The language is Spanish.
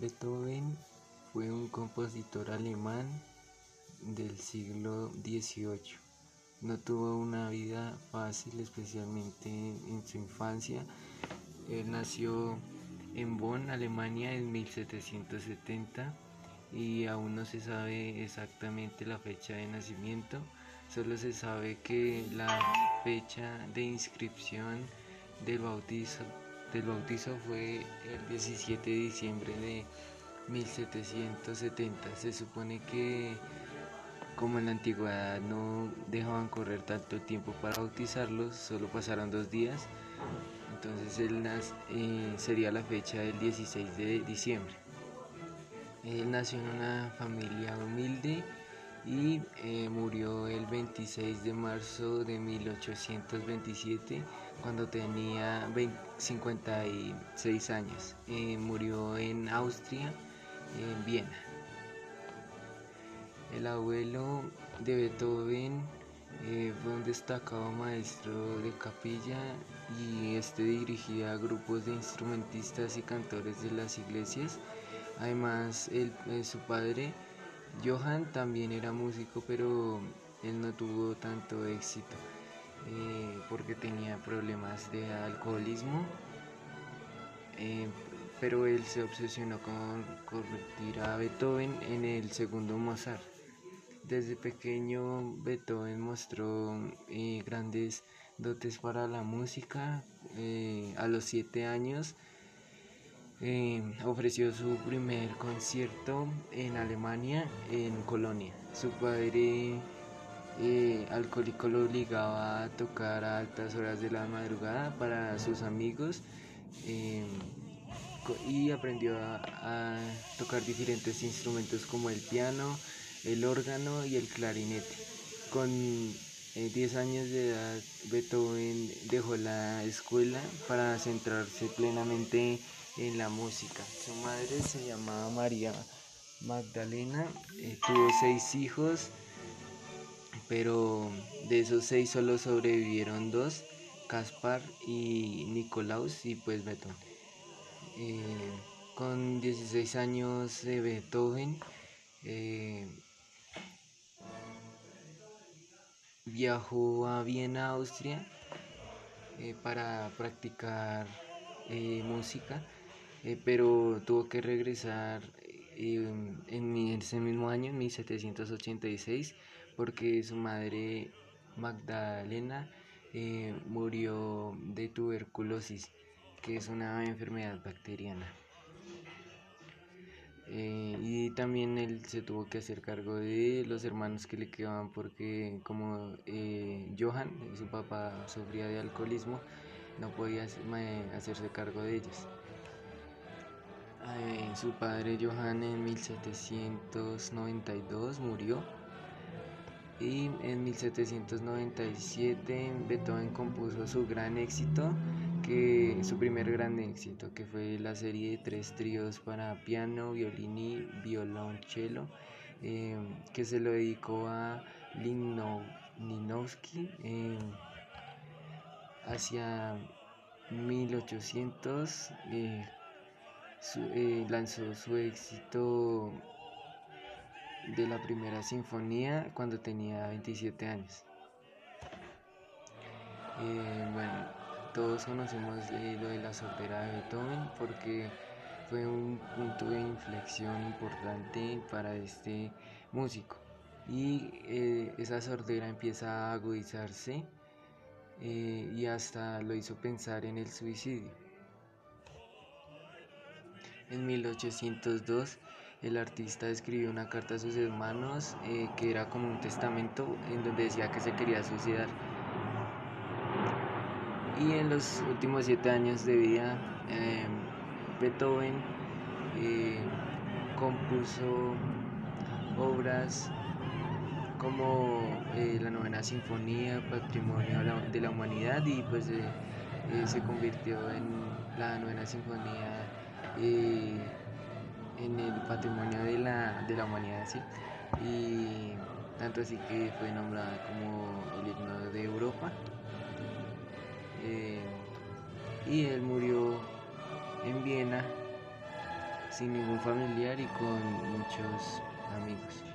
Beethoven fue un compositor alemán del siglo XVIII. No tuvo una vida fácil, especialmente en su infancia. Él nació en Bonn, Alemania, en 1770 y aún no se sabe exactamente la fecha de nacimiento. Solo se sabe que la fecha de inscripción del bautizo, del bautizo fue el 17 de diciembre de 1770. Se supone que como en la antigüedad no dejaban correr tanto tiempo para bautizarlos, solo pasaron dos días, entonces él eh, sería la fecha del 16 de diciembre. Él nació en una familia humilde y eh, murió el 26 de marzo de 1827 cuando tenía 56 años. Eh, murió en Austria, en Viena. El abuelo de Beethoven eh, fue un destacado maestro de capilla y este dirigía grupos de instrumentistas y cantores de las iglesias. Además, eh, su padre, Johann, también era músico, pero él no tuvo tanto éxito eh, porque tenía problemas de alcoholismo. pero él se obsesionó con convertir a Beethoven en el segundo Mozart. Desde pequeño Beethoven mostró eh, grandes dotes para la música. Eh, a los siete años eh, ofreció su primer concierto en Alemania, en Colonia. Su padre alcohólico lo obligaba a tocar a altas horas de la madrugada para sus amigos y aprendió a tocar diferentes instrumentos como el piano, el órgano y el clarinete. Con 10 eh, años de edad, Beethoven dejó la escuela para centrarse plenamente en la música. Su madre se llamaba María Magdalena, eh, tuvo seis hijos, pero de esos seis solo sobrevivieron dos, Caspar y Nicolaus y pues Beethoven. Eh, con 16 años de Beethoven, viajó a Viena, Austria, eh, para practicar eh, música, eh, pero tuvo que regresar en ese mismo año, en 1786, porque su madre Magdalena murió de tuberculosis, que es una enfermedad bacteriana. Eh, y también él se tuvo que hacer cargo de los hermanos que le quedaban porque como eh, Johan, su papá, sufría de alcoholismo, no podía hacerse cargo de ellos. Eh, su padre Johan en 1792 murió y en 1797 Beethoven compuso su gran éxito que su primer gran éxito, que fue la serie de tres tríos para piano, violín y violonchelo, eh, que se lo dedicó a Linowski eh, hacia 1800. Eh, lanzó su éxito de la primera sinfonía cuando tenía 27 años. bueno, todos conocemos eh, lo de la soltera de Beethoven porque fue un punto de inflexión importante para este músico. Y eh, esa sordera empieza a agudizarse eh, y hasta lo hizo pensar en el suicidio. En 1802 el artista escribió una carta a sus hermanos que era como un testamento en donde decía que se quería suicidar. Y en los últimos siete años de vida em, Beethoven eh, compuso obras como eh, la novena sinfonía, patrimonio de la humanidad y pues eh, se convirtió en la novena sinfonía en el patrimonio de la, de la humanidad ¿sí? y tanto así que fue nombrada como el himno de Europa y él murió en Viena sin ningún familiar y con muchos amigos.